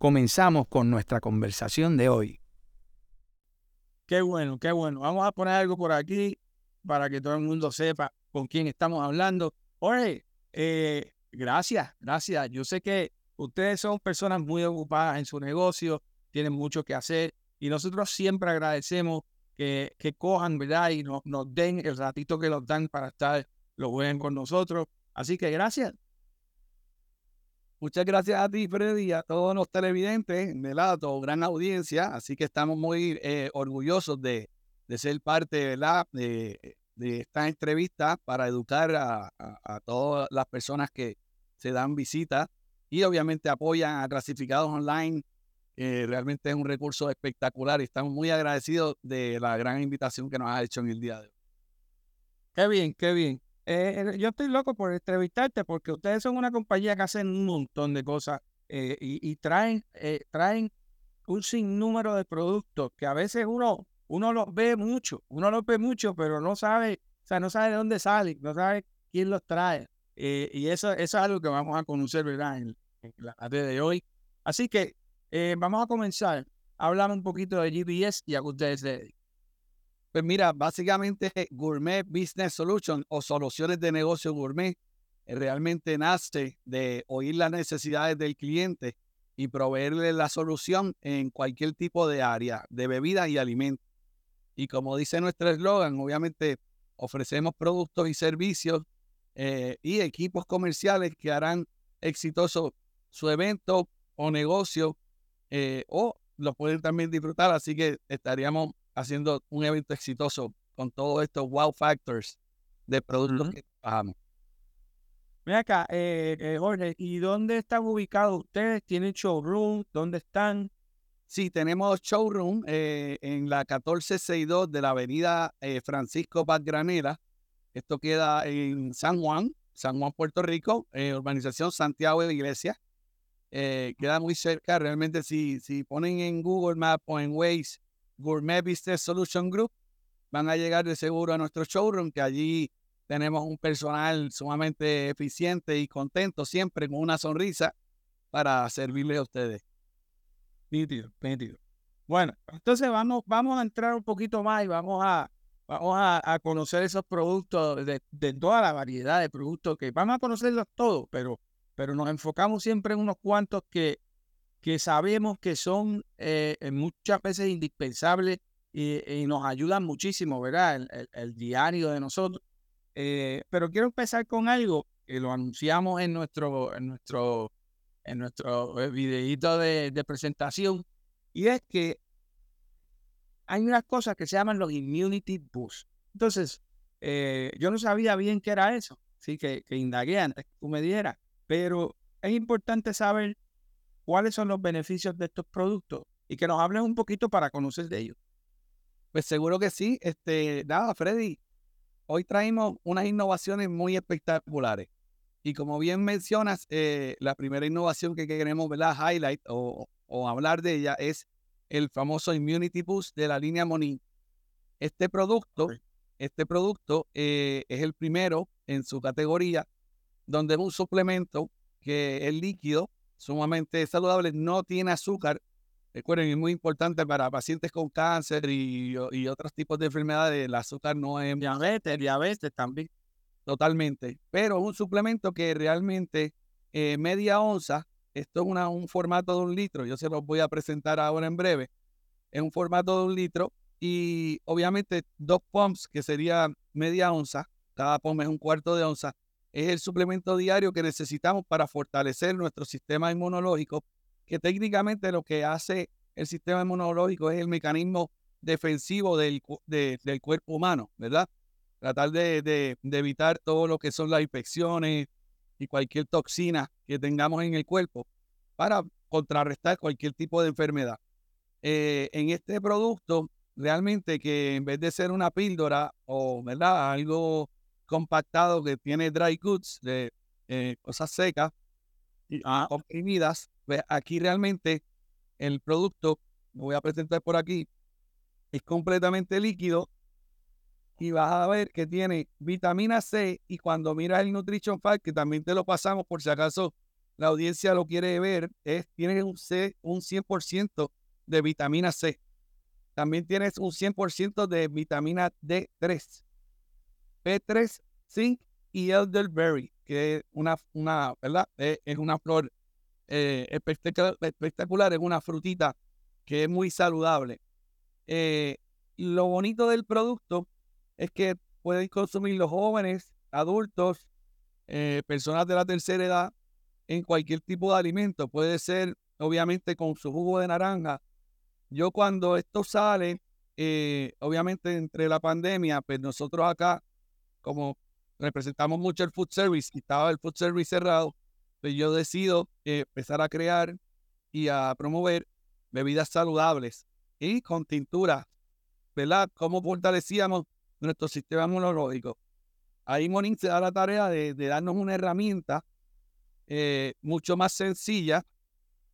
comenzamos con nuestra conversación de hoy. Qué bueno, qué bueno. Vamos a poner algo por aquí para que todo el mundo sepa con quién estamos hablando. Oye, eh, gracias, gracias. Yo sé que ustedes son personas muy ocupadas en su negocio, tienen mucho que hacer y nosotros siempre agradecemos que, que cojan, ¿verdad? Y nos, nos den el ratito que nos dan para estar, lo ven con nosotros. Así que gracias. Muchas gracias a ti, Freddy, a todos los televidentes, ¿verdad? A tu gran audiencia. Así que estamos muy eh, orgullosos de, ser parte. De, de esta entrevista para educar a, todas las personas que se dan visita y obviamente apoyan a Clasificados Online. realmente es un recurso espectacular y estamos muy agradecidos de la gran invitación que nos ha hecho en el día de hoy. Qué bien, qué bien. Eh, yo estoy loco por entrevistarte porque ustedes son una compañía que hacen un montón de cosas eh, y, traen, eh, traen un sinnúmero de productos que a veces uno, uno los ve mucho, uno los ve mucho, pero no sabe, o sea, no sabe de dónde salen, no sabe quién los trae. y eso, es algo que vamos a conocer, ¿verdad? En, la tarde de hoy. Así que vamos a comenzar a hablar un poquito de GBS y a ustedes pues mira, básicamente Gourmet Business Solution o soluciones de negocio gourmet eh, realmente nace de oír las necesidades del cliente y proveerle la solución en cualquier tipo de área de bebidas y alimentos. Y como dice nuestro eslogan, obviamente ofrecemos productos y servicios eh, y equipos comerciales que harán exitoso su evento o negocio eh, o lo pueden también disfrutar. Así que estaríamos haciendo un evento exitoso con todos estos wow factors de productos que trabajamos. Mira acá, eh, eh, Jorge, ¿y dónde están ubicados ustedes? ¿Tienen showroom? ¿Dónde están? Sí, tenemos showroom eh, en la 1462 de la avenida Francisco Paz Granera. Esto queda en San Juan, San Juan, Puerto Rico, urbanización Santiago de Iglesia. queda muy cerca, realmente si, si ponen en Google Maps o en Waze Gourmet Business Solution Group, van a llegar de seguro a nuestro showroom, que allí tenemos un personal sumamente eficiente y contento, siempre con una sonrisa para servirle a ustedes. Bueno, entonces vamos, vamos a entrar un poquito más y vamos a, vamos a, conocer esos productos de, de, toda la variedad de productos que vamos a conocerlos todos, pero, pero nos enfocamos siempre en unos cuantos que, que sabemos que son eh, eh, muchas veces indispensables y, nos ayudan muchísimo, ¿verdad? El, diario de nosotros. Eh, pero quiero empezar con algo que lo anunciamos en nuestro, en nuestro, en nuestro videíto de, presentación, y es que hay unas cosas que se llaman los Immunity Boost. Entonces, yo no sabía bien qué era eso, así que, que indagué antes que tú me dieras, pero es importante saber cuáles son los beneficios de estos productos y que nos hables un poquito para conocer de ellos. Pues seguro que sí. Este, nada, Freddy, hoy traemos unas innovaciones muy espectaculares. Y como bien mencionas, eh, la primera innovación que queremos ¿verdad? highlight o, hablar de ella es el famoso Immunity Boost de la línea Monin. Este producto, este producto eh, es el primero en su categoría, donde es un suplemento que es líquido sumamente saludable, no tiene azúcar. Recuerden, es muy importante para pacientes con cáncer y, otros tipos de enfermedades. El azúcar no es... Diabetes, diabetes también. Totalmente. Pero es un suplemento que realmente eh, media onza, esto es una, un formato de un litro, yo se los voy a presentar ahora en breve. Es un formato de un litro y obviamente dos pumps, que sería media onza, cada pump es un cuarto de onza, es el suplemento diario que necesitamos para fortalecer nuestro sistema inmunológico, que técnicamente lo que hace el sistema inmunológico es el mecanismo defensivo del, del cuerpo humano, ¿verdad? Tratar de, evitar todo lo que son las infecciones y cualquier toxina que tengamos en el cuerpo para contrarrestar cualquier tipo de enfermedad. en este producto, realmente que en vez de ser una píldora o, ¿verdad? Algo compactado que tiene dry goods, de cosas secas, y, ah. comprimidas, pues aquí realmente el producto, lo voy a presentar por aquí, es completamente líquido y vas a ver que tiene vitamina C y cuando miras el Nutrition Fact, que también te lo pasamos por si acaso la audiencia lo quiere ver, es, tiene un, C, un 100% de vitamina C. También tienes un 100% de vitamina D3, P3, zinc y elderberry, que es una, una ¿verdad? Es una flor eh, espectacular, es una frutita que es muy saludable. Eh, lo bonito del producto es que pueden consumir los jóvenes, adultos, eh, personas de la tercera edad, en cualquier tipo de alimento. Puede ser, obviamente, con su jugo de naranja. Yo cuando esto sale, eh, obviamente entre la pandemia, pues nosotros acá, como representamos mucho el food service y estaba el food service cerrado, pues yo decido empezar a crear y a promover bebidas saludables y con tintura, ¿verdad? Cómo fortalecíamos nuestro sistema inmunológico. Ahí Monín se da la tarea de, darnos una herramienta eh, mucho más sencilla,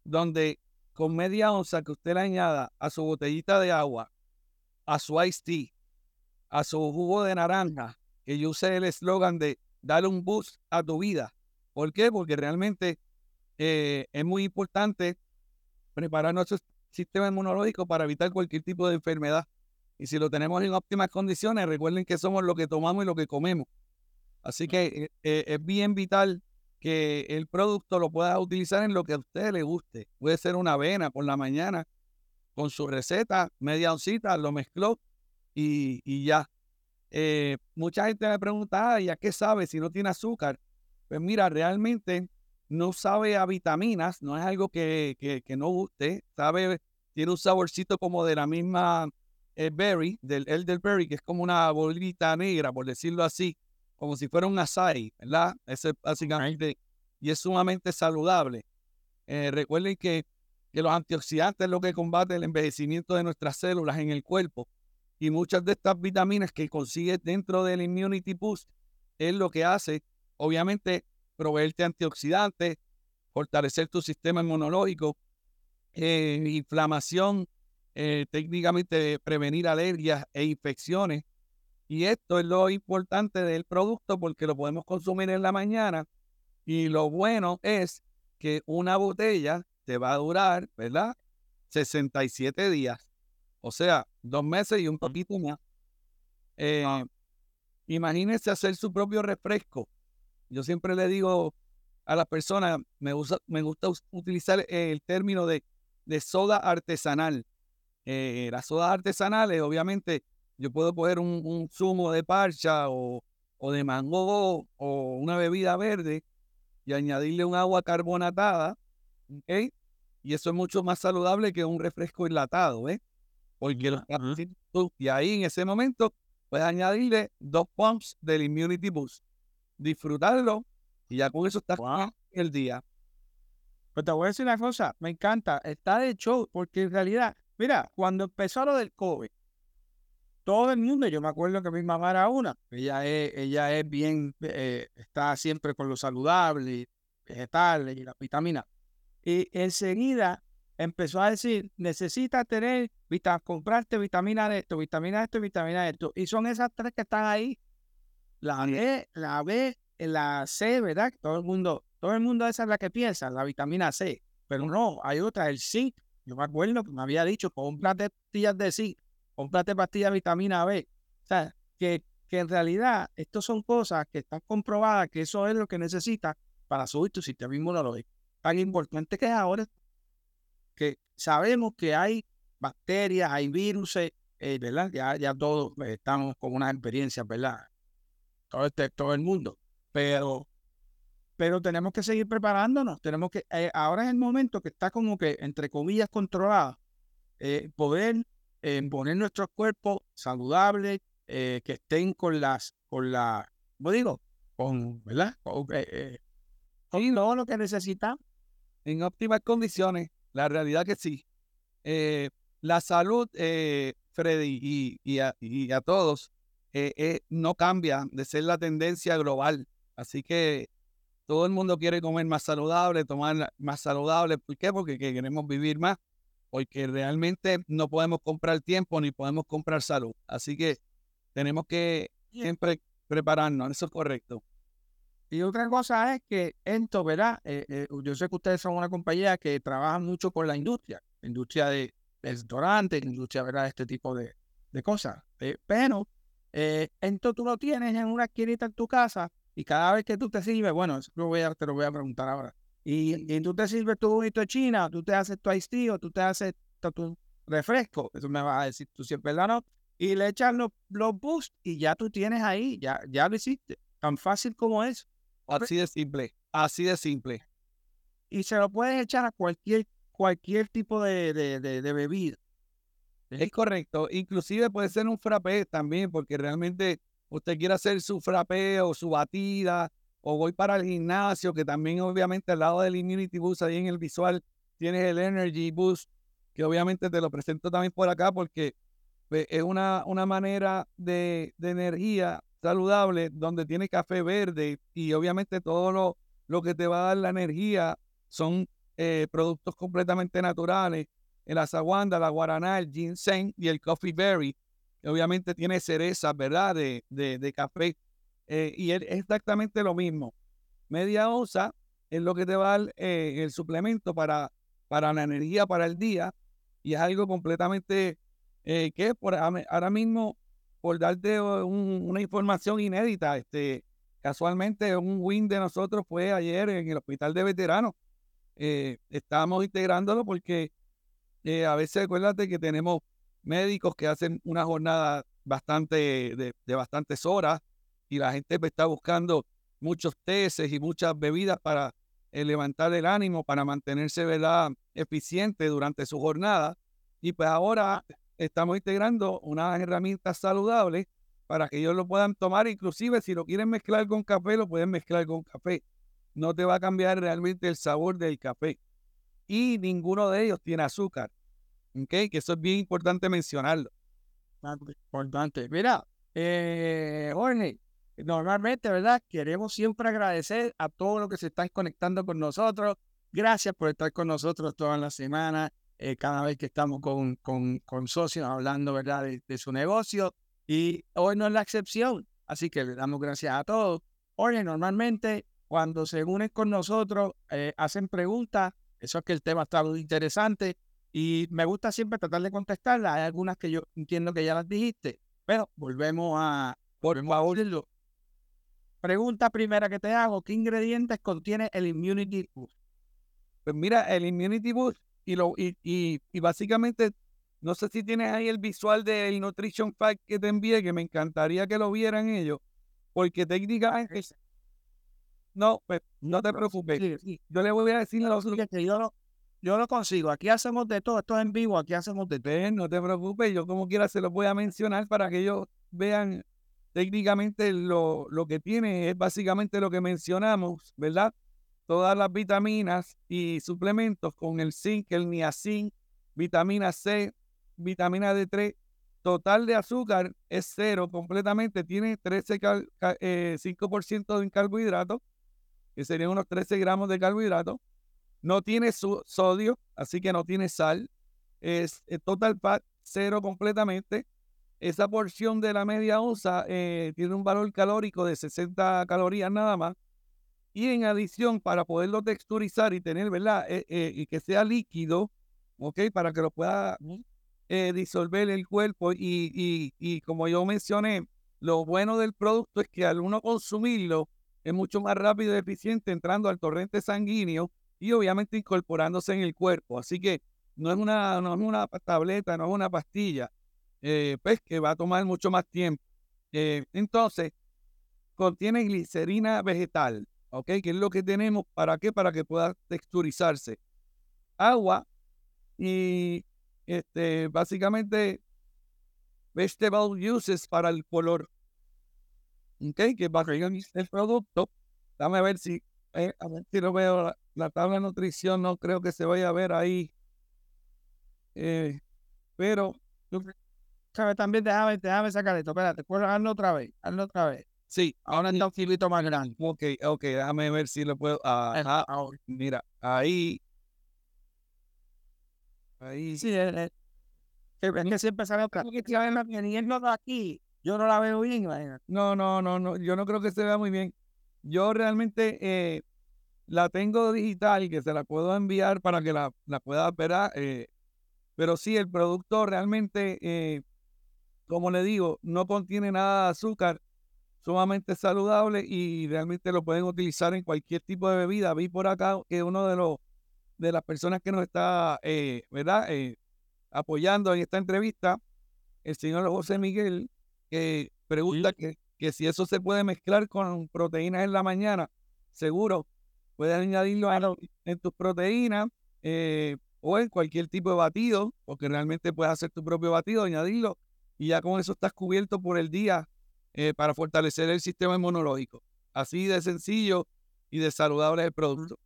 donde con media onza que usted le añada a su botellita de agua, a su iced tea, a su jugo de naranja, que yo use el eslogan de darle un boost a tu vida. ¿Por qué? Porque realmente eh, es muy importante preparar nuestro sistema inmunológico para evitar cualquier tipo de enfermedad. Y si lo tenemos en óptimas condiciones, recuerden que somos lo que tomamos y lo que comemos. Así que eh, eh, es bien vital que el producto lo pueda utilizar en lo que a usted le guste. Puede ser una avena por la mañana con su receta, media oncita, lo mezcló y, ya. Eh, mucha gente me pregunta, ¿y a qué sabe si no tiene azúcar? Pues mira, realmente no sabe a vitaminas, no es algo que, que, no guste, sabe, tiene un saborcito como de la misma eh, berry, del elderberry, que es como una bolita negra, por decirlo así, como si fuera un açaí, ¿verdad? Ese básicamente, y es sumamente saludable. Eh, recuerden que, que los antioxidantes es lo que combate el envejecimiento de nuestras células en el cuerpo, y muchas de estas vitaminas que consigue dentro del Immunity Boost es lo que hace, obviamente, proveerte antioxidantes, fortalecer tu sistema inmunológico, eh, inflamación, eh, técnicamente prevenir alergias e infecciones. Y esto es lo importante del producto porque lo podemos consumir en la mañana. Y lo bueno es que una botella te va a durar, ¿verdad? 67 días. O sea, dos meses y un poquito más. Eh, imagínense hacer su propio refresco. Yo siempre le digo a las personas, me, gusta, me gusta utilizar el término de, de soda artesanal. Eh, las sodas artesanales, obviamente, yo puedo poner un, zumo de parcha o, de mango o una bebida verde y añadirle un agua carbonatada, Y eso es mucho más saludable que un refresco enlatado, ¿eh? Porque y ahí en ese momento puedes añadirle dos pumps del Immunity Boost disfrutarlo y ya con eso está el día. Pues te voy a decir una cosa, me encanta, está de show, porque en realidad, mira, cuando empezó lo del COVID, todo el mundo, yo me acuerdo que mi mamá era una, ella es, ella es bien, eh, está siempre con lo saludable, vegetales y la vitamina. Y enseguida empezó a decir, necesitas tener, comprarte vitamina de esto, vitamina de esto, vitamina de esto. Y son esas tres que están ahí la B, la B, la C, ¿verdad? Todo el mundo, todo el mundo esa es la que piensa, la vitamina C. Pero no, hay otra, el zinc. Yo me acuerdo que me había dicho, cómprate pastillas de zinc, cómprate pastillas de vitamina B. O sea, que, que en realidad estas son cosas que están comprobadas que eso es lo que necesitas para subir tu sistema inmunológico. Tan importante que es ahora que sabemos que hay bacterias, hay virus, eh, ¿verdad? Ya, ya todos eh, estamos con unas experiencias, ¿verdad? todo, este, todo el mundo. Pero, pero tenemos que seguir preparándonos. Tenemos que, eh, ahora es el momento que está como que, entre comillas, controlado, eh, poder eh, poner nuestros cuerpos saludables, que estén con las, con la, ¿cómo digo? Con, ¿verdad? Con, todo lo que necesitamos. En óptimas condiciones, la realidad que sí. la salud, eh, Freddy, y, a, todos, eh, eh, no cambia de ser la tendencia global. Así que todo el mundo quiere comer más saludable, tomar más saludable. ¿Por qué? Porque queremos vivir más. Porque realmente no podemos comprar tiempo ni podemos comprar salud. Así que tenemos que siempre prepararnos. Eso es correcto. Y otra cosa es que esto, ¿verdad? yo sé que ustedes son una compañía que trabaja mucho con la industria, industria de, restaurante, industria, ¿verdad? Este tipo de, cosas. Eh, pero eh, esto tú lo tienes en una esquinita en tu casa y cada vez que tú te sirves, bueno, eso lo voy a, te lo voy a preguntar ahora. Y, tú te sirves tu juguito de China, tú te haces tu iced tú te haces tu, refresco, eso me vas a decir tú siempre, ¿verdad? ¿no? Y le echas los, los boosts y ya tú tienes ahí, ya, ya lo hiciste. Tan fácil como es. Así de simple, así de simple. Y se lo puedes echar a cualquier cualquier tipo de, de, bebida. Es correcto. Inclusive puede ser un frappé también, porque realmente usted quiere hacer su frappé o su batida, o voy para el gimnasio, que también obviamente al lado del Immunity Boost, ahí en el visual, tienes el Energy Boost, que obviamente te lo presento también por acá, porque es una, una manera de, de energía saludable donde tiene café verde y obviamente todo lo, lo que te va a dar la energía son eh, productos completamente naturales, el azaguanda, la guaraná, el ginseng y el coffee berry, obviamente tiene cerezas, ¿verdad? De, de, café. Eh, y es exactamente lo mismo. Media onza es lo que te va a dar eh, el suplemento para, para la energía para el día. Y es algo completamente que por, ahora mismo, por darte una información inédita, este, casualmente un win de nosotros fue ayer en el hospital de veteranos eh, estamos integrándolo porque eh, a veces acuérdate que tenemos médicos que hacen una jornada bastante de, bastantes horas y la gente pues, está buscando muchos tesis y muchas bebidas para eh, levantar el ánimo, para mantenerse ¿verdad? eficiente durante su jornada. Y pues ahora estamos integrando unas herramientas saludables para que ellos lo puedan tomar, inclusive si lo quieren mezclar con café, lo pueden mezclar con café no te va a cambiar realmente el sabor del café. Y ninguno de ellos tiene azúcar. ¿Ok? Que eso es bien importante mencionarlo. Importante. Mira, eh, Jorge, normalmente, ¿verdad? Queremos siempre agradecer a todos los que se están conectando con nosotros. Gracias por estar con nosotros toda la semana, eh, cada vez que estamos con, con, con socios hablando, ¿verdad? De, su negocio. Y hoy no es la excepción. Así que le damos gracias a todos. Jorge, normalmente cuando se unen con nosotros, eh, hacen preguntas. Eso es que el tema está muy interesante y me gusta siempre tratar de contestarlas. Hay algunas que yo entiendo que ya las dijiste, pero volvemos a, a oírlo. Pregunta primera que te hago, ¿qué ingredientes contiene el Immunity Boost? Pues mira, el Immunity Boost y, lo, y, y, básicamente, no sé si tienes ahí el visual del Nutrition Fact que te envié, que me encantaría que lo vieran ellos, porque técnicamente no, pues no te preocupes. Yo le voy a decir a los yo lo, yo lo consigo. Aquí hacemos de todo. Esto es en vivo. Aquí hacemos de todo. No te preocupes. Yo como quiera se los voy a mencionar para que ellos vean técnicamente lo, lo que tiene. Es básicamente lo que mencionamos, ¿verdad? Todas las vitaminas y suplementos con el zinc, el niacin, vitamina C, vitamina D3. Total de azúcar es cero completamente. Tiene 13 eh, 5% de carbohidratos que serían unos 13 gramos de carbohidratos. No tiene sodio, así que no tiene sal. Es, total fat cero completamente. Esa porción de la media onza eh, tiene un valor calórico de 60 calorías nada más. Y en adición, para poderlo texturizar y tener, ¿verdad? Eh, eh, y que sea líquido, ¿ok? Para que lo pueda disolver el cuerpo. Y, y, y como yo mencioné, lo bueno del producto es que al uno consumirlo, es mucho más rápido y eficiente entrando al torrente sanguíneo y obviamente incorporándose en el cuerpo. Así que no es una, no es una tableta, no es una pastilla, eh, pues que va a tomar mucho más tiempo. Eh, entonces, contiene glicerina vegetal, ¿ok? Que es lo que tenemos, ¿para qué? Para que pueda texturizarse. Agua y este, básicamente vegetable uses para el color. ¿ok? Que para el producto, dame a ver si, eh, si lo veo, la, tabla de nutrición no creo que se vaya a ver ahí. Eh, pero... También déjame, déjame sacar esto. Espérate, hazlo otra vez, hazlo otra vez. Sí, ahora está un filito más grande. Ok, ok, déjame ver si lo puedo. Ajá, mira, ahí. Ahí. Sí, es, es, que siempre sale otra. Que no de aquí, yo no la veo bien. No, no, no, no, yo no creo que se vea muy bien. Yo realmente eh, la tengo digital y que se la puedo enviar para que la, la pueda eh, pero sí, el producto realmente, eh, como le digo, no contiene nada de azúcar, sumamente saludable y realmente lo pueden utilizar en cualquier tipo de bebida. Vi por acá que uno de los de las personas que nos está, ¿verdad? apoyando en esta entrevista, el señor José Miguel, que pregunta que, que si eso se puede mezclar con proteínas en la mañana, seguro puedes añadirlo en tus proteínas eh, o en cualquier tipo de batido, porque realmente puedes hacer tu propio batido, añadirlo y ya con eso estás cubierto por el día eh, para fortalecer el sistema inmunológico. Así de sencillo y de saludable el producto.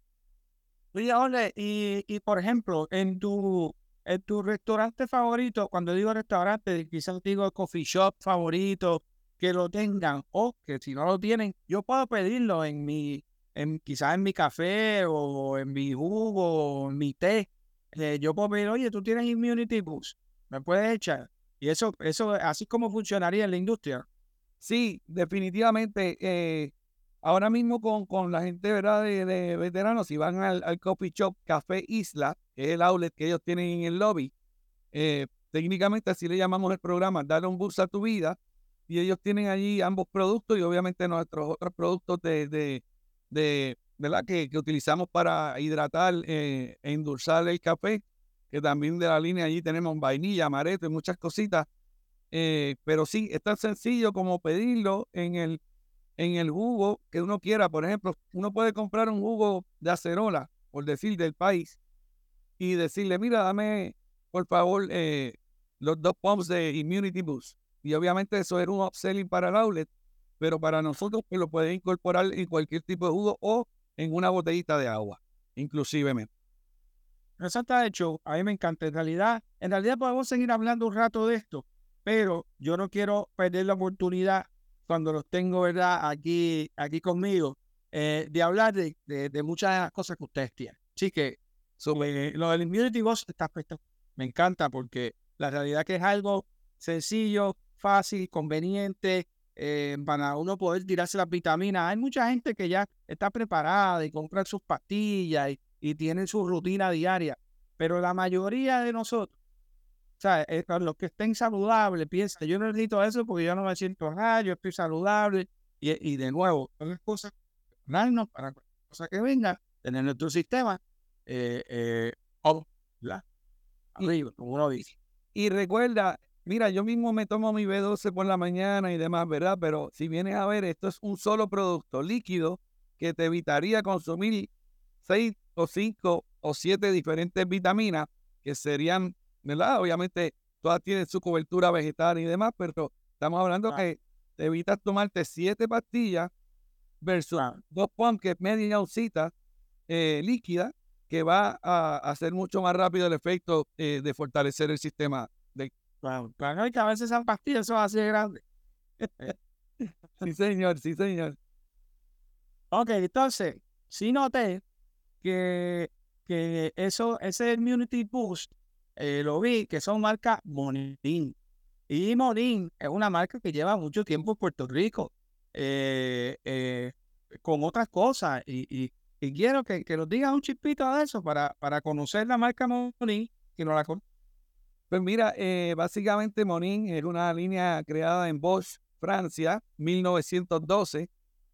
Oye, Ole, y, y por ejemplo, en tu, en tu restaurante favorito, cuando digo restaurante, quizás digo coffee shop favorito, que lo tengan, o que si no lo tienen, yo puedo pedirlo en mi en, quizás en mi café o en mi jugo o en mi té, eh, yo puedo pedir, oye, tú tienes Immunity Boost, me puedes echar. Y eso, eso, así como funcionaría en la industria. Sí, definitivamente. Eh, ahora mismo con, con la gente ¿verdad? De, veteranos, si van al, coffee shop Café Isla, que es el outlet que ellos tienen en el lobby, eh, técnicamente así le llamamos el programa, darle un boost a tu vida. Y ellos tienen allí ambos productos y obviamente nuestros otros productos de, de, ¿verdad? Que, que utilizamos para hidratar eh, e endulzar el café, que también de la línea allí tenemos vainilla, amaretto y muchas cositas. Eh, pero sí, es tan sencillo como pedirlo en el, en el jugo que uno quiera. Por ejemplo, uno puede comprar un jugo de acerola, por decir, del país, y decirle, mira, dame, por favor, eh, los dos pumps de Immunity Boost. Y obviamente eso era un upselling para el outlet pero para nosotros pues, lo pueden incorporar en cualquier tipo de jugo o en una botellita de agua, inclusivemente. Eso está hecho, a mí me encanta. En realidad, en realidad podemos seguir hablando un rato de esto, pero yo no quiero perder la oportunidad cuando los tengo, ¿verdad? Aquí, aquí conmigo, eh, de hablar de, de, muchas cosas que ustedes tienen. Así que sobre lo del Immunity Box está perfecto. Me encanta porque la realidad que es algo sencillo, fácil, conveniente, eh, para uno poder tirarse las vitaminas. Hay mucha gente que ya está preparada y compra sus pastillas y, tienen su rutina diaria, pero la mayoría de nosotros, sea, eh, los que estén saludables, piensan, yo no necesito eso porque yo no me siento mal, yo estoy saludable. Y, de nuevo, todas las cosas, para cosas que vengan, tener nuestro sistema, eh, eh, arriba, como uno dice. Y recuerda, mira, yo mismo me tomo mi B12 por la mañana y demás, ¿verdad? Pero si vienes a ver, esto es un solo producto líquido que te evitaría consumir seis o cinco o siete diferentes vitaminas que serían, ¿verdad? Obviamente todas tienen su cobertura vegetal y demás, pero estamos hablando que te evitas tomarte siete pastillas versus dos pumps que es media oncita eh, líquida que va a hacer mucho más rápido el efecto eh, de fortalecer el sistema Claro, claro, que a veces esas pastillas son así de grandes. sí, señor, sí, señor. Ok, entonces, sí noté que, que eso, ese Immunity Boost, eh, lo vi, que son marcas Monin. Y Monin es una marca que lleva mucho tiempo en Puerto Rico, eh, eh, con otras cosas. Y, y, quiero que, que nos digas un chispito de eso para, para conocer la marca Monin, que no la conozco. Pues mira, básicamente Monin era una línea creada en Bosch, Francia, 1912,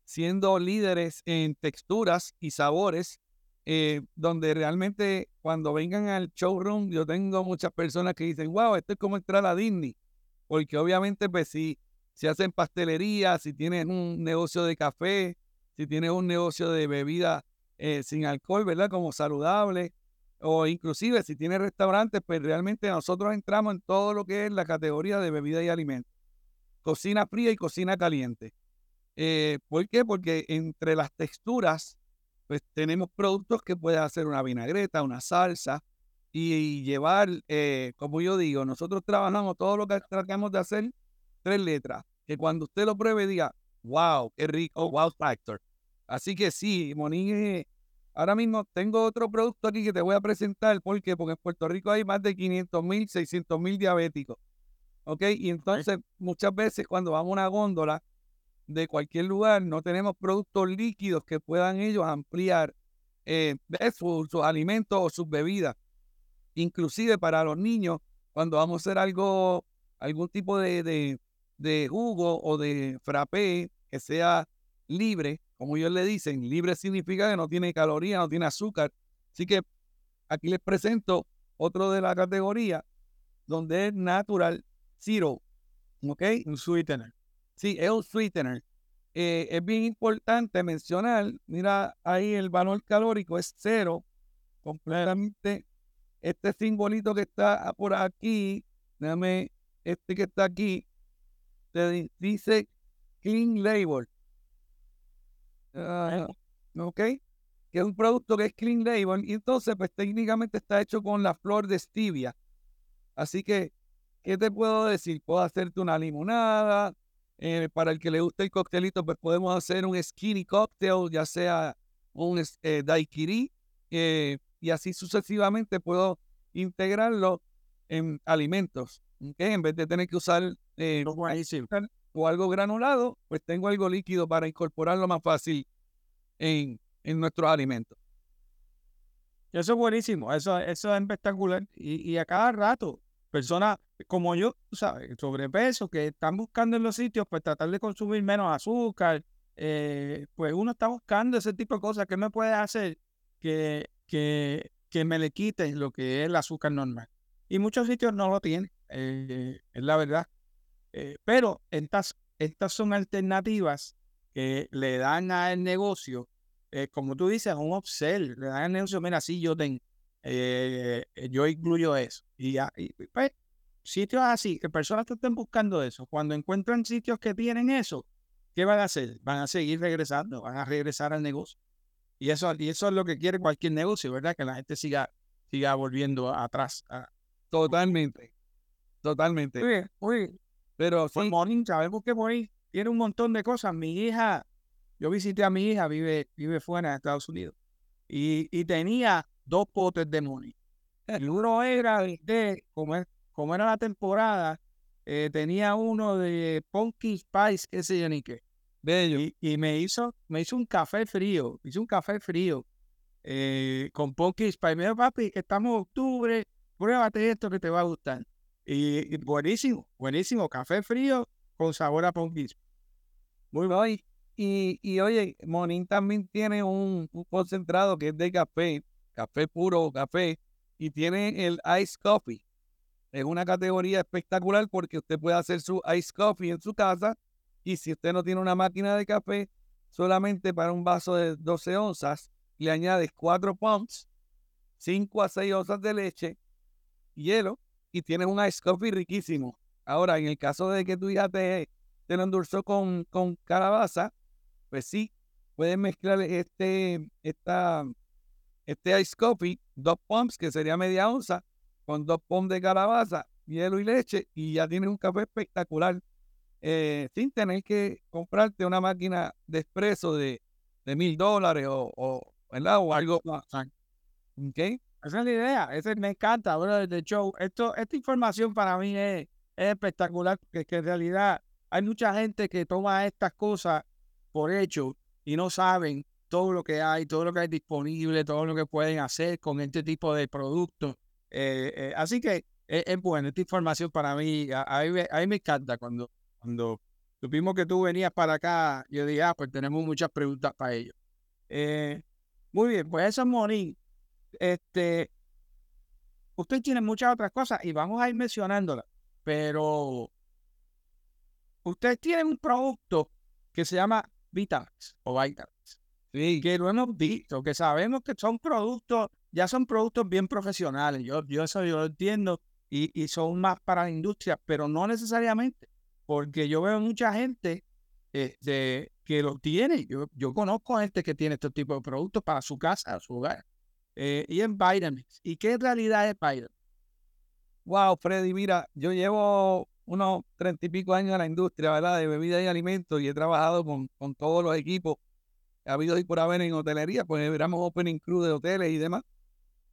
siendo líderes en texturas y sabores, eh, donde realmente cuando vengan al showroom, yo tengo muchas personas que dicen, wow, esto es como entrar a Disney, porque obviamente pues si, si hacen pastelería, si tienes un negocio de café, si tienes un negocio de bebida eh, sin alcohol, ¿verdad? Como saludable, o inclusive si tiene restaurantes, pues realmente nosotros entramos en todo lo que es la categoría de bebida y alimentos. Cocina fría y cocina caliente. Eh, ¿Por qué? Porque entre las texturas, pues tenemos productos que pueden hacer una vinagreta, una salsa, y llevar, eh, como yo digo, nosotros trabajamos todo lo que tratamos de hacer, tres letras, que cuando usted lo pruebe diga, wow, qué rico, wow factor. Así que sí, Monín, ahora mismo tengo otro producto aquí que te voy a presentar, ¿por qué? Porque en Puerto Rico hay más de 500 mil, 600 mil diabéticos, ¿ok? Y entonces muchas veces cuando vamos a una góndola de cualquier lugar, no tenemos productos líquidos que puedan ellos ampliar eh, sus, alimentos o sus bebidas. Inclusive para los niños, cuando vamos a hacer algo, algún tipo de, de, jugo o de frappé que sea libre, como ellos le dicen, libre significa que no tiene calorías, no tiene azúcar. Así que aquí les presento otro de la categoría donde es natural zero, ¿ok? Un sweetener. Sí, es un sweetener. Eh, es bien importante mencionar, mira, ahí el valor calórico es cero, completamente. Este simbolito que está por aquí, déjame, este que está aquí, te dice Clean Label. Ah, ¿Ok? Que es un producto que es Clean Label y entonces pues técnicamente está hecho con la flor de stevia. Así que, ¿qué te puedo decir? Puedo hacerte una limonada, eh, para el que le guste el coctelito, pues podemos hacer un skinny cocktail, ya sea un eh, daiquiri, eh, y así sucesivamente puedo integrarlo en alimentos. En vez de tener que usar o algo granulado, pues tengo algo líquido para incorporarlo más fácil en, en nuestros alimentos. Eso es buenísimo, eso, eso es espectacular. Y, y a cada rato, personas como yo, ¿sabes? sobrepeso, que están buscando en los sitios, pues tratar de consumir menos azúcar, eh, pues uno está buscando ese tipo de cosas. que me puede hacer que, que, que me le quiten lo que es el azúcar normal? Y muchos sitios no lo tienen, eh, es la verdad. Eh, pero estas, estas son alternativas que le dan al negocio, como tú dices, un upsell, le dan al negocio, mira, sí, yo tengo, yo incluyo eso. Y, ya, y pues, sitios así, que personas que estén buscando eso, cuando encuentran sitios que tienen eso, ¿qué van a hacer? Van a seguir regresando, van a regresar al negocio. Y eso, y eso es lo que quiere cualquier negocio, ¿verdad? Que la gente siga, siga volviendo atrás. Totalmente. Totalmente. Oye, oye. Pero sí. Morning, sabemos que ahí tiene un montón de cosas. Mi hija, yo visité a mi hija, vive, vive fuera de Estados Unidos. Y, y tenía dos potes de money. El uno era de, como era la temporada, eh, tenía uno de Punky Spice, qué sé yo ni qué. Bello. Y, me hizo, me hizo un café frío, hizo un café frío eh, con Punky Spice. Me dijo, papi, que estamos en octubre, pruébate esto que te va a gustar. Y, buenísimo, buenísimo, café frío con sabor a Punky Muy bien. Y, y oye, Monín también tiene un, un, concentrado que es de café, café puro, café, y tiene el ice coffee es una categoría espectacular porque usted puede hacer su ice coffee en su casa y si usted no tiene una máquina de café, solamente para un vaso de 12 onzas le añades 4 pumps, 5 a 6 onzas de leche, hielo y tienes un ice coffee riquísimo. Ahora, en el caso de que tu hija te, lo endulzó con, con calabaza, pues sí, puedes mezclar este, esta, este ice coffee, dos pumps, que sería media onza, con dos pom de calabaza, hielo y leche y ya tienes un café espectacular eh, sin tener que comprarte una máquina de expreso de mil dólares o, o, o algo ¿Okay? Esa es la idea, ese me encanta, bueno, de show. Esto, esta información para mí es, espectacular, porque que en realidad hay mucha gente que toma estas cosas por hecho y no saben todo lo que hay, todo lo que hay disponible, todo lo que pueden hacer con este tipo de productos. Eh, eh, así que es, es, bueno, esta información para mí, a, mí, me encanta cuando, cuando supimos que tú venías para acá, yo dije, ah, pues tenemos muchas preguntas para ellos. Eh, muy bien, pues eso es Monín. Este, usted tiene muchas otras cosas y vamos a ir mencionándolas, pero usted tiene un producto que se llama Vitax o Vitax. Sí. Que lo hemos visto, que sabemos que son productos ya son productos bien profesionales. Yo, yo eso yo lo entiendo y, y, son más para la industria, pero no necesariamente, porque yo veo mucha gente este, que los tiene. Yo, yo conozco gente que tiene este tipo de productos para su casa, su hogar. eh, y en Vitamix. ¿Y qué realidad es Vitamix? Wow, Freddy, mira, yo llevo unos treinta y pico años en la industria, ¿verdad? De bebidas y alimentos y he trabajado con, con todos los equipos ha habido y por haber en hotelería, pues éramos opening crew de hoteles y demás.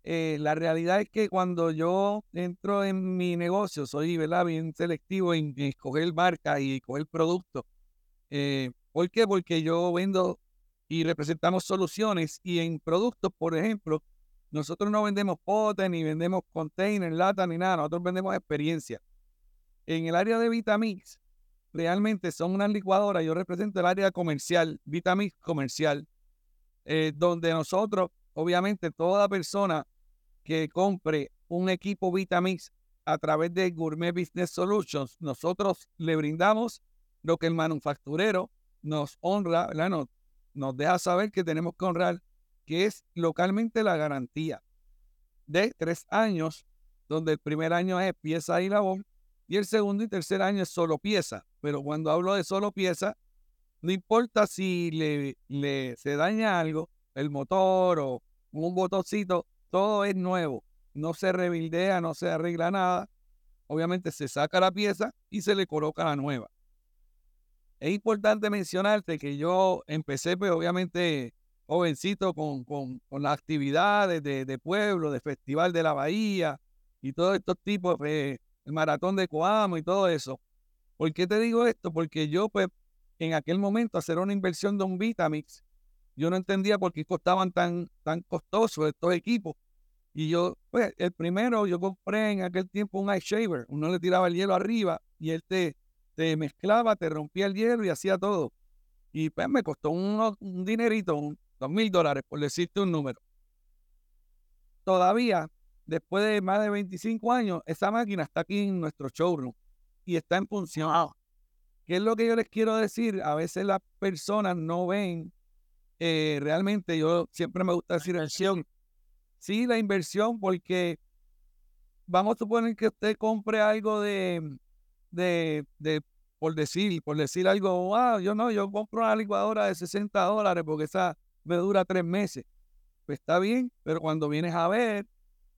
Eh, la realidad es que cuando yo entro en mi negocio, soy bien selectivo en, escoger marca y escoger productos. Eh, ¿Por qué? Porque yo vendo y representamos soluciones y en productos, por ejemplo, nosotros no vendemos potes, ni vendemos containers, lata, ni nada, nosotros vendemos experiencia. En el área de Vitamix, realmente son unas licuadoras, yo represento el área comercial, Vitamix comercial, eh, donde nosotros, obviamente, toda persona que compre un equipo Vitamix a través de Gourmet Business Solutions, nosotros le brindamos lo que el manufacturero nos honra, Nos, nos deja saber que tenemos que honrar, que es localmente la garantía de tres años, donde el primer año es pieza y labor, y el segundo y tercer año es solo pieza. Pero cuando hablo de solo pieza, no importa si le, le se daña algo, el motor o un botoncito, todo es nuevo. No se rebildea, no se arregla nada. Obviamente se saca la pieza y se le coloca la nueva. Es importante mencionarte que yo empecé, pues obviamente, jovencito con, con, con las actividades de, de, pueblo, de Festival de la Bahía y todos estos tipos, de el maratón de Coamo y todo eso. ¿Por qué te digo esto? Porque yo, pues, en aquel momento, hacer una inversión de un Vitamix, yo no entendía por qué costaban tan, tan costosos estos equipos. Y yo, pues, el primero, yo compré en aquel tiempo un ice shaver. Uno le tiraba el hielo arriba y él te, te mezclaba, te rompía el hielo y hacía todo. Y pues me costó un, un dinerito, un, dos mil dólares, por decirte un número. Todavía, después de más de 25 años, esa máquina está aquí en nuestro showroom y está en función. ¿Qué es lo que yo les quiero decir? A veces las personas no ven eh, realmente, yo siempre me gusta decir acción Sí, la inversión, porque vamos a suponer que usted compre algo de, de, de por decir, por decir algo, ah, yo no, yo compro una licuadora de 60 dólares porque esa me dura tres meses. Pues está bien, pero cuando vienes a ver,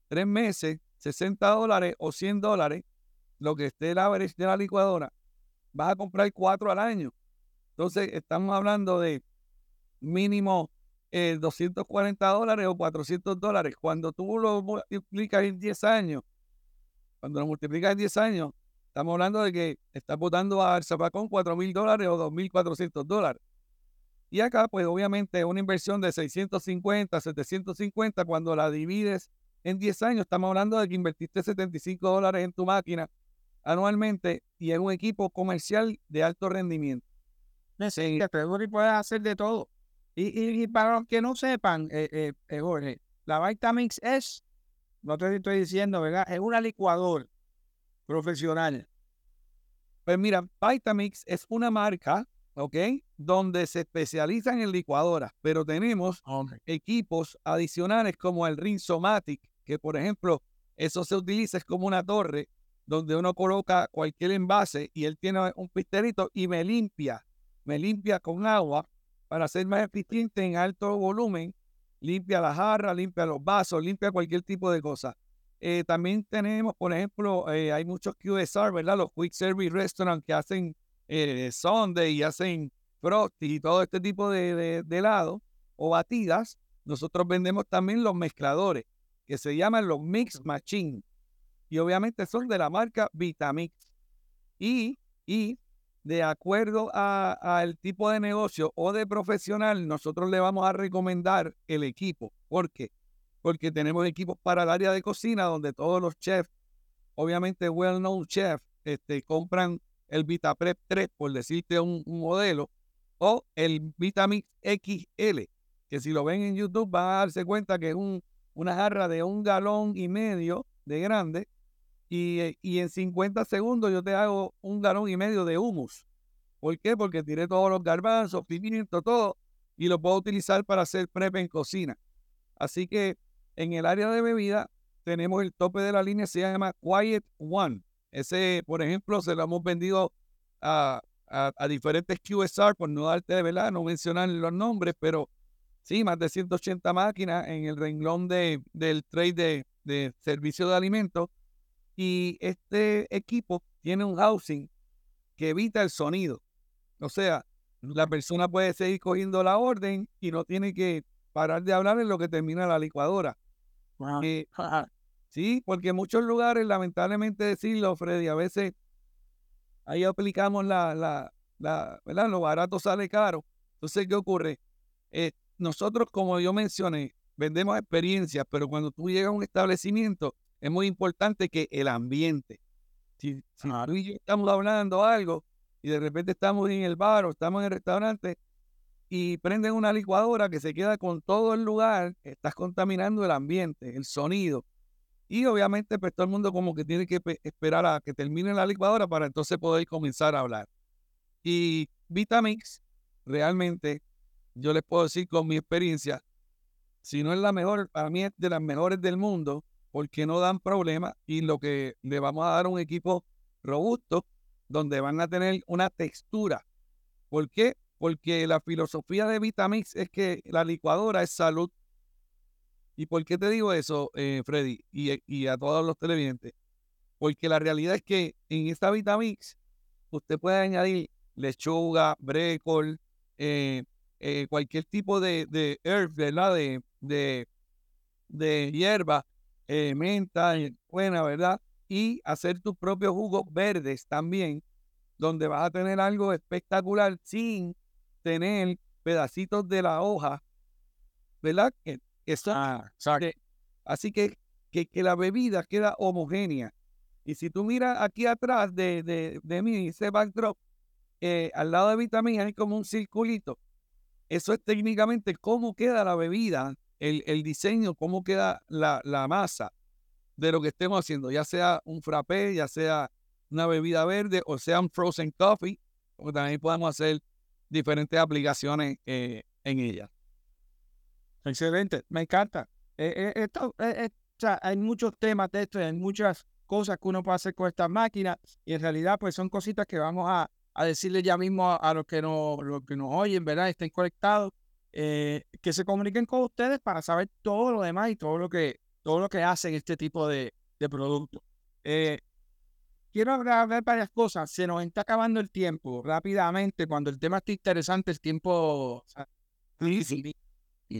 tres meses, 60 dólares o 100 dólares, lo que esté el average de la licuadora, vas a comprar cuatro al año. Entonces, estamos hablando de mínimo 240 eh, dólares o 400 dólares. Cuando tú lo multiplicas en 10 años, cuando lo multiplicas en 10 años, estamos hablando de que estás votando al zapacón 4 mil dólares o 2.400 dólares. Y acá, pues obviamente, una inversión de 650, 750, cuando la divides en 10 años, estamos hablando de que invertiste 75 dólares en tu máquina anualmente y en un equipo comercial de alto rendimiento. Sí, que puedes hacer de todo. Y, para los que no sepan, eh, eh, eh, Jorge, la Vitamix es, no te estoy diciendo, ¿verdad? Es una licuadora profesional. Pues mira, Vitamix es una marca, ¿ok? Donde se especializan en licuadoras, pero tenemos equipos adicionales como el Rinsomatic, que por ejemplo, eso se utiliza es como una torre donde uno coloca cualquier envase y él tiene un pisterito y me limpia, me limpia con agua para ser más eficiente en alto volumen, limpia la jarra, limpia los vasos, limpia cualquier tipo de cosa. Eh, también tenemos, por ejemplo, eh, hay muchos QSR, ¿verdad? Los Quick Service Restaurants que hacen eh, Sunday y hacen frosty y todo este tipo de, de, de helado o batidas. Nosotros vendemos también los mezcladores, que se llaman los Mix Machine. Y obviamente son de la marca Vitamix. Y, y de acuerdo al tipo de negocio o de profesional, nosotros le vamos a recomendar el equipo. ¿Por qué? Porque tenemos equipos para el área de cocina donde todos los chefs, obviamente well-known chefs, este, compran el VitaPrep 3, por decirte un, modelo, o el Vitamix XL, que si lo ven en YouTube van a darse cuenta que es un, una jarra de un galón y medio de grande y, y, en 50 segundos yo te hago un galón y medio de humus. ¿Por qué? Porque tiré todos los garbanzos, pimiento, todo, y lo puedo utilizar para hacer prep en cocina. Así que en el área de bebida tenemos el tope de la línea, se llama Quiet One. Ese, por ejemplo, se lo hemos vendido a, a, diferentes QSR, por no darte de verdad, no mencionar los nombres, pero sí, más de 180 máquinas en el renglón de, del trade de, de servicio de alimentos. Y este equipo tiene un housing que evita el sonido. O sea, la persona puede seguir cogiendo la orden y no tiene que parar de hablar en lo que termina la licuadora. Eh, sí, porque en muchos lugares, lamentablemente decirlo, Freddy, a veces ahí aplicamos la, la, la ¿verdad? Lo barato sale caro. Entonces, ¿qué ocurre? Eh, nosotros, como yo mencioné, vendemos experiencias, pero cuando tú llegas a un establecimiento, es muy importante que el ambiente, si, si estamos hablando algo y de repente estamos en el bar o estamos en el restaurante y prenden una licuadora que se queda con todo el lugar, estás contaminando el ambiente, el sonido. Y obviamente pues todo el mundo como que tiene que esperar a que termine la licuadora para entonces poder comenzar a hablar. Y Vitamix, realmente, yo les puedo decir con mi experiencia, si no es la mejor, para mí es de las mejores del mundo, porque no dan problemas y lo que le vamos a dar un equipo robusto donde van a tener una textura. ¿Por qué? Porque la filosofía de Vitamix es que la licuadora es salud. ¿Y por qué te digo eso, eh, Freddy, y, a todos los televidentes? Porque la realidad es que en esta Vitamix usted puede añadir lechuga, brécol, eh, eh, cualquier tipo de, herb, ¿verdad? De hierba eh, menta, buena, ¿verdad? Y hacer tus propios jugos verdes también, donde vas a tener algo espectacular sin tener pedacitos de la hoja, ¿verdad? Que, ah, así que, que, que, la bebida queda homogénea. Y si tú miras aquí atrás de, de, de mí, ese backdrop, eh, al lado de vitamina hay como un circulito. Eso es técnicamente cómo queda la bebida el, diseño, cómo queda la, masa de lo que estemos haciendo, ya sea un frappé, ya sea una bebida verde o sea un frozen coffee, porque también podemos hacer diferentes aplicaciones eh, en ella. Excelente, me encanta. Eh, eh, esto, hay muchos temas de esto, hay muchas cosas que uno puede hacer con esta máquina y en realidad pues son cositas que vamos a, a decirle ya mismo a, los que nos, los que nos oyen, ¿verdad? Estén conectados eh, que se comuniquen con ustedes para saber todo lo demás y todo lo que, todo lo que hacen este tipo de, de productos. Eh, quiero hablar varias cosas. Se nos está acabando el tiempo rápidamente. Cuando el tema está interesante, el tiempo.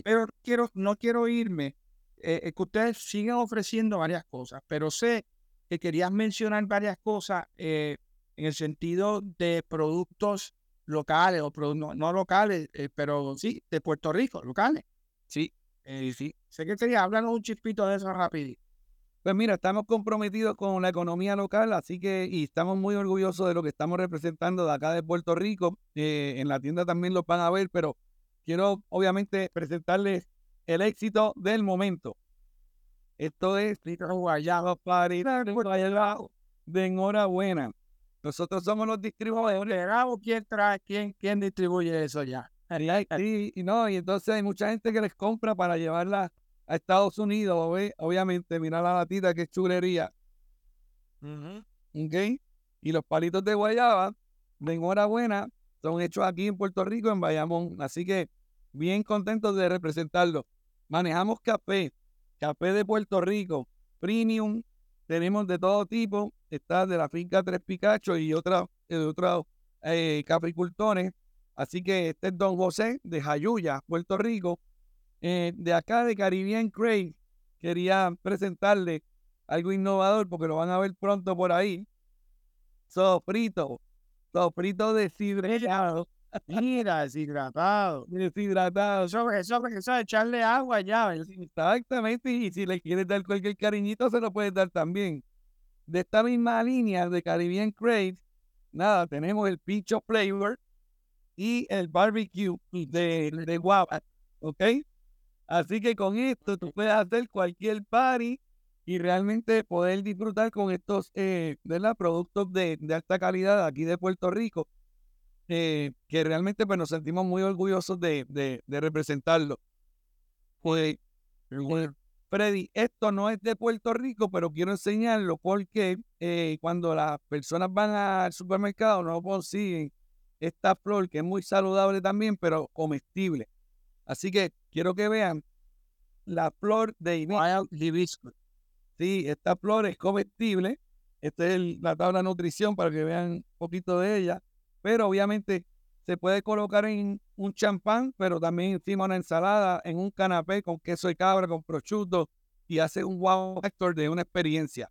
Pero quiero, no quiero irme. Eh, que ustedes sigan ofreciendo varias cosas, pero sé que querías mencionar varias cosas en el sentido de productos locales, o no, no locales, eh, pero sí, de Puerto Rico, locales. Sí, eh, sí. Sé que quería hablarnos un chispito de eso rapidito. Pues mira, estamos comprometidos con la economía local, así que y estamos muy orgullosos de lo que estamos representando de acá de Puerto Rico. Eh, en la tienda también lo van a ver, pero quiero obviamente presentarles el éxito del momento. Esto es Guayaba para de enhorabuena. Nosotros somos los distribuidores. ¿Quién trae? ¿Quién, quién distribuye eso ya? Y, y, no, y entonces hay mucha gente que les compra para llevarla a Estados Unidos, obviamente, mira la latita que chulería. Y los palitos de guayaba, de enhorabuena, son hechos aquí en Puerto Rico, en Bayamón. Así que bien contentos de representarlo. Manejamos café, café de Puerto Rico, premium, tenemos de todo tipo, está de la finca Tres Picachos y otra, de otros eh, capricultores. Así que este es Don José de Jayuya, Puerto Rico. Eh, de acá de Caribbean Crave, quería presentarle algo innovador porque lo van a ver pronto por ahí. Sofrito, sofrito deshidratado. Mira, deshidratado. Deshidratado. Eso, eso de echarle agua ya. Exactamente. Y si le quieres dar cualquier cariñito, se lo puedes dar también. De esta misma línea de Caribbean Crave, nada, tenemos el Pincho Flavor y el Barbecue de, de guava. ¿Ok? Así que con esto tú puedes hacer cualquier party y realmente poder disfrutar con estos eh, productos de, de alta calidad aquí de Puerto Rico eh, que realmente pues, nos sentimos muy orgullosos de, de, representarlo. Pues, Freddy, esto no es de Puerto Rico, pero quiero enseñarlo porque eh, cuando las personas van al supermercado no consiguen esta flor que es muy saludable también, pero comestible. Así que quiero que vean la flor de hibiscus. Sí, esta flor es comestible. Esta es la tabla de nutrición para que vean un poquito de ella. Pero obviamente se puede colocar en un champán, pero también encima una ensalada, en un canapé con queso de cabra, con prosciutto y hace un wow factor de una experiencia.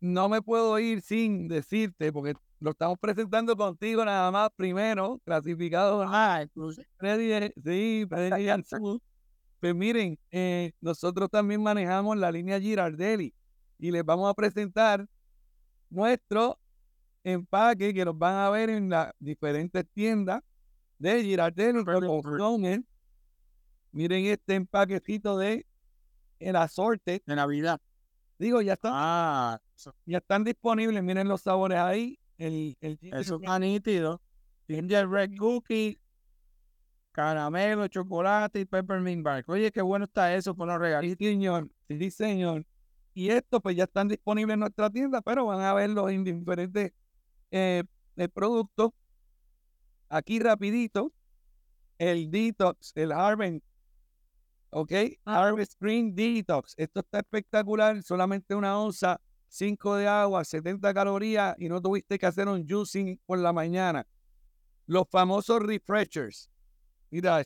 No me puedo ir sin decirte, porque lo estamos presentando contigo nada más primero, clasificado. Ah, sí, Pues miren, eh, nosotros también manejamos la línea Girardelli y les vamos a presentar nuestro empaque que los van a ver en las diferentes tiendas de Girardelli. Miren este empaquecito de el asorte. De Navidad. Digo, ya está. Ah, ya están disponibles. Miren los sabores ahí. El, el Eso está nítido. Ginger Red Cookie, caramelo, chocolate y peppermint bark. Oye, qué bueno está eso con los regalos. Sí, señor. Sí, señor. Y esto pues ya están disponibles en nuestra tienda, pero van a verlos en diferentes eh, productos. Aquí rapidito, el Detox, el Harvest, ¿ok? Ah. Harvest Green Detox. Esto está espectacular, solamente una onza 5 de agua, 70 calorías y no tuviste que hacer un juicing por la mañana. Los famosos refreshers. Mira,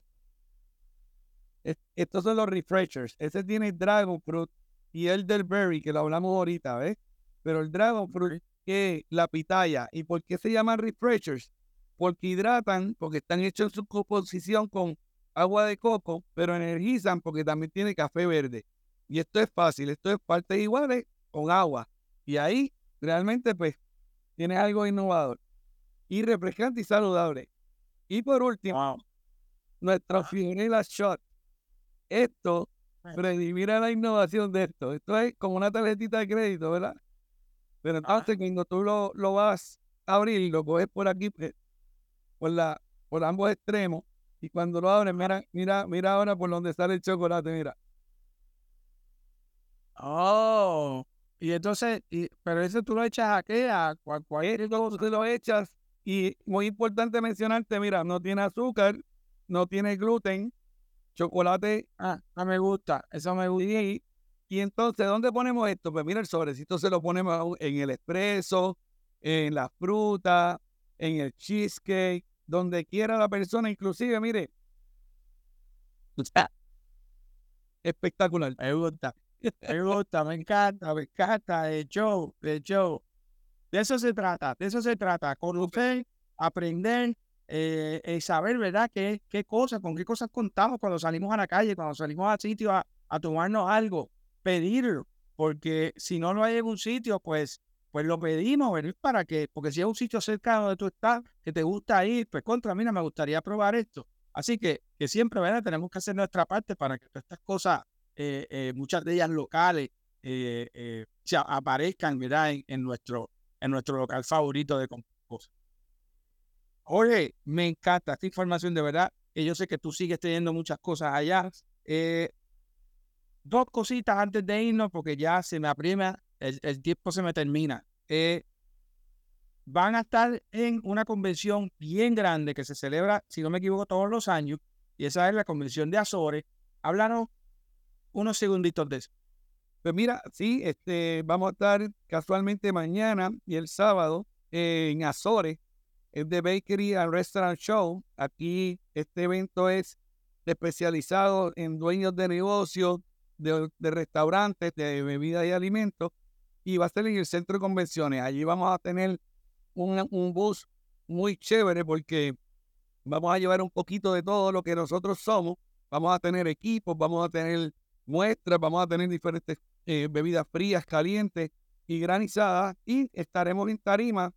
estos son los refreshers. Ese tiene dragon fruit y el del berry, que lo hablamos ahorita, ¿ves? Pero el dragon fruit que la pitaya. ¿Y por qué se llaman refreshers? Porque hidratan, porque están hechos en su composición con agua de coco, pero energizan porque también tiene café verde. Y esto es fácil, esto es partes iguales con agua. Y ahí realmente pues tienes algo innovador y refrescante y saludable. Y por último, nuestro nuestra Shot. Esto, a la innovación de esto. Esto es como una tarjetita de crédito, ¿verdad? Pero entonces cuando tú lo, lo vas a abrir, lo coges por aquí, pues, por, la, por ambos extremos, y cuando lo abres, mira, mira, mira ahora por donde sale el chocolate, mira. Oh, y entonces, y, pero eso tú lo echas a qué? A cualquier tú lo echas. Y muy importante mencionarte, mira, no tiene azúcar, no tiene gluten, chocolate. Ah, no me gusta, eso me gusta. Y, y entonces, ¿dónde ponemos esto? Pues mira, el sobrecito se lo ponemos en el espresso, en la fruta, en el cheesecake, donde quiera la persona, inclusive, mire. Espectacular. Me gusta. Me gusta, me encanta, me encanta de show, de show. De eso se trata, de eso se trata, conocer, aprender, eh, eh, saber, ¿verdad? ¿Qué, qué cosas, con qué cosas contamos cuando salimos a la calle, cuando salimos al sitio a, a tomarnos algo, pedirlo, porque si no lo hay en un sitio, pues, pues lo pedimos, ¿verdad? Para que, porque si es un sitio cercano donde tú estás, que te gusta ir, pues contra, mí, me gustaría probar esto. Así que, que siempre, ¿verdad? Tenemos que hacer nuestra parte para que estas cosas eh, eh, muchas de ellas locales, eh, aparezcan ¿verdad? En, nuestro, en nuestro local favorito de cosas. Oye, me encanta esta información de verdad. Que yo sé que tú sigues teniendo muchas cosas allá. Dos cositas antes de irnos, porque ya se me aprima, el, tiempo se me termina. van a estar en una convención bien grande que se celebra, si no me equivoco, todos los años, y esa es la convención de Azores. Háblanos unos segunditos de eso. Pues mira, sí, este, vamos a estar casualmente mañana y el sábado en Azores, es de Bakery and Restaurant Show. Aquí este evento es especializado en dueños de negocios, de, restaurantes, de bebidas y alimentos, y va a ser en el centro de convenciones. Allí vamos a tener un, un bus muy chévere porque vamos a llevar un poquito de todo lo que nosotros somos. Vamos a tener equipos, vamos a tener muestras, vamos a tener diferentes eh, bebidas frías, calientes y granizadas y estaremos en Tarima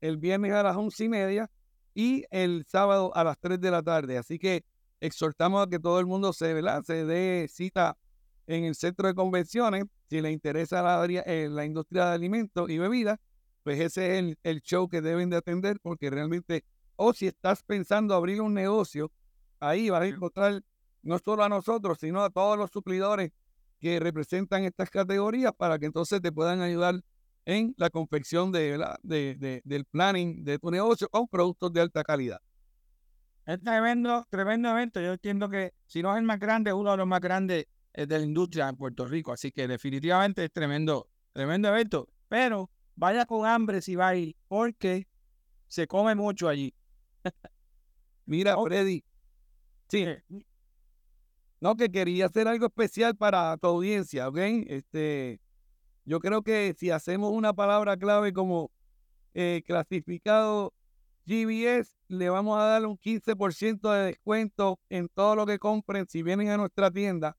el viernes a las once y media y el sábado a las tres de la tarde. Así que exhortamos a que todo el mundo se, se dé cita en el centro de convenciones. Si le interesa la, eh, la industria de alimentos y bebidas, pues ese es el, el, show que deben de atender porque realmente, o si estás pensando abrir un negocio, ahí vas a encontrar no solo a nosotros, sino a todos los suplidores que representan estas categorías para que entonces te puedan ayudar en la confección de, del planning de tu negocio con productos de alta calidad. Es tremendo, tremendo evento. Yo entiendo que si no es el más grande, es uno de los más grandes de la industria en Puerto Rico. Así que definitivamente es tremendo, tremendo evento. Pero vaya con hambre si va a ir, porque se come mucho allí. Mira, Freddy. Sí. No, que quería hacer algo especial para tu audiencia, ¿ok? Este, yo creo que si hacemos una palabra clave como eh, clasificado GBS, le vamos a dar un 15% de descuento en todo lo que compren si vienen a nuestra tienda.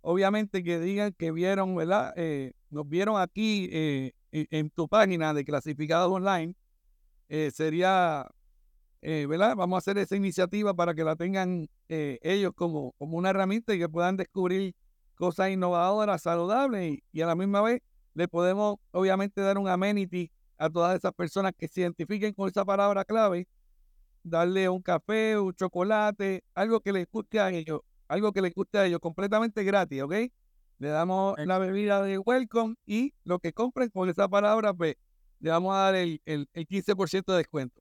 Obviamente que digan que vieron, ¿verdad? Eh, nos vieron aquí eh, en, tu página de clasificados online. sería, ¿verdad? Vamos a hacer esa iniciativa para que la tengan ellos como, como una herramienta y que puedan descubrir cosas innovadoras, saludables y a la misma vez le podemos obviamente dar un amenity a todas esas personas que se identifiquen con esa palabra clave, darle un café, un chocolate, algo que les guste a ellos, algo que les guste a ellos, completamente gratis, ¿ok? Le damos la bebida de welcome y lo que compren con esa palabra, pues le vamos a dar el, el, 15% de descuento.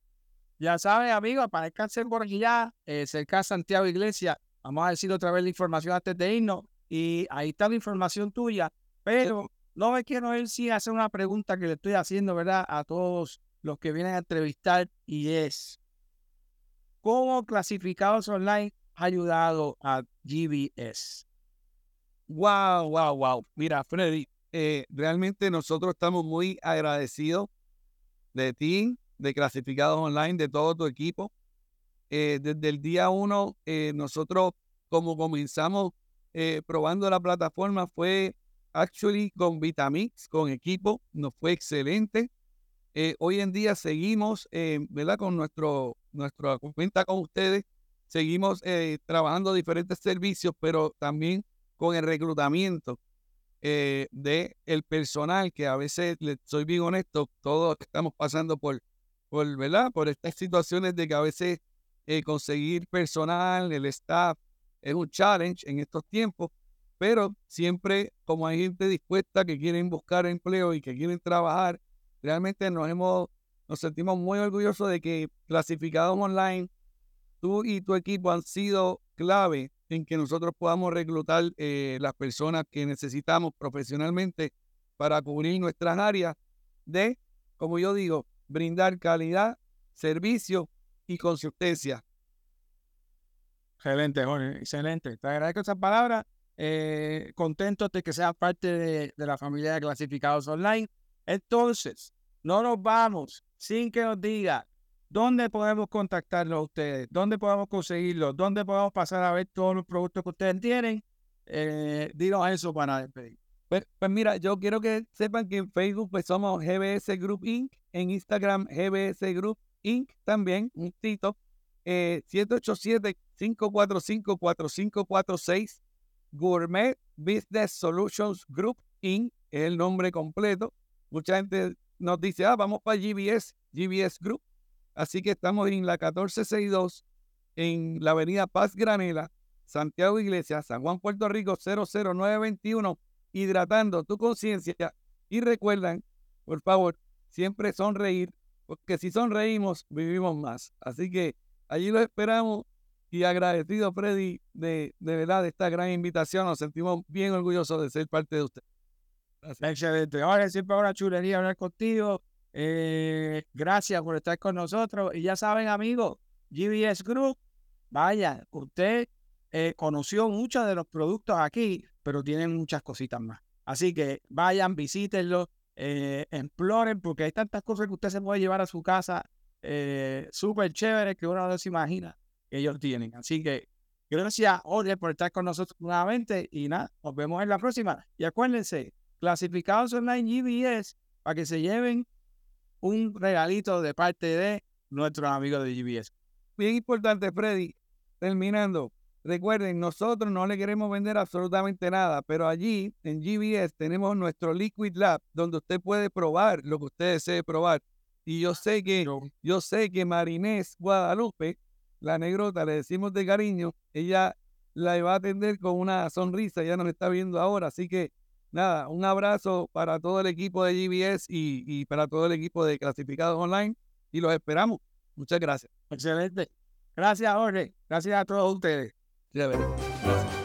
Ya saben, amigos, para el por aquí ya, eh, cerca de Santiago Iglesia, vamos a decir otra vez la información antes de irnos, y ahí está la información tuya, pero no me quiero ir sin hacer una pregunta que le estoy haciendo, ¿verdad? A todos los que vienen a entrevistar y es, ¿cómo Clasificados Online ayudado a GBS? Wow, wow, wow. Mira, Freddy, eh, realmente nosotros estamos muy agradecidos de ti, de Clasificados Online, de todo tu equipo. Eh, desde el día uno, eh, nosotros como comenzamos probando la plataforma fue actually con Vitamix, con equipo, nos fue excelente. Hoy en día seguimos, ¿verdad? Con nuestro, nuestra cuenta con ustedes, seguimos eh, trabajando diferentes servicios, pero también con el reclutamiento de el personal, que a veces, soy bien honesto, todos estamos pasando por, por, ¿verdad? Por estas situaciones de que a veces conseguir personal, el staff, es un challenge en estos tiempos pero siempre como hay gente dispuesta que quieren buscar empleo y que quieren trabajar, realmente nos hemos, nos sentimos muy orgullosos de que clasificados online, tú y tu equipo han sido clave en que nosotros podamos reclutar eh, las personas que necesitamos profesionalmente para cubrir nuestras áreas de, como yo digo, brindar calidad, servicio y consistencia. Excelente, Jorge, excelente. Te agradezco esas palabras eh, contentos de que sean parte de, la familia de clasificados online. Entonces, no nos vamos sin que nos diga dónde podemos contactarlos a ustedes, dónde podemos conseguirlos, dónde podemos pasar a ver todos los productos que ustedes tienen. Eh, dinos eso para despedir. Pues, pues, mira, yo quiero que sepan que en Facebook pues somos GBS Group Inc., en Instagram GBS Group Inc. también, un tito, eh, 787-545-4546 Gourmet Business Solutions Group Inc. es el nombre completo. Mucha gente nos dice, ah, vamos para GBS, GBS Group. Así que estamos en la 1462, en la avenida Paz Granela, Santiago Iglesia, San Juan, Puerto Rico, 00921, hidratando tu conciencia. Y recuerdan, por favor, siempre sonreír, porque si sonreímos, vivimos más. Así que allí lo esperamos y agradecido, Freddy, de, de verdad de esta gran invitación. Nos sentimos bien orgullosos de ser parte de usted. Excelente. Ahora siempre una chulería hablar contigo. Eh, gracias por estar con nosotros. Y ya saben, amigos, GBS Group, vaya, usted eh, conoció muchos de los productos aquí, pero tienen muchas cositas más. Así que vayan, visítenlo, eh, exploren, porque hay tantas cosas que usted se puede llevar a su casa eh, súper chévere que uno no se imagina ellos tienen. Así que gracias, Jorge, por estar con nosotros nuevamente y nada, nos vemos en la próxima. Y acuérdense, clasificados online GBS para que se lleven un regalito de parte de nuestros amigos de GBS. Bien importante, Freddy. Terminando, recuerden, nosotros no le queremos vender absolutamente nada, pero allí en GBS tenemos nuestro Liquid Lab, donde usted puede probar lo que usted desee probar. Y yo sé que, yo sé que Marinés Guadalupe la negrota, le decimos de cariño, ella la va a atender con una sonrisa, ya nos está viendo ahora, así que nada, un abrazo para todo el equipo de GBS y, para todo el equipo de Clasificados Online y los esperamos. Muchas gracias. Excelente. Gracias, Jorge. Gracias a todos ustedes. Gracias.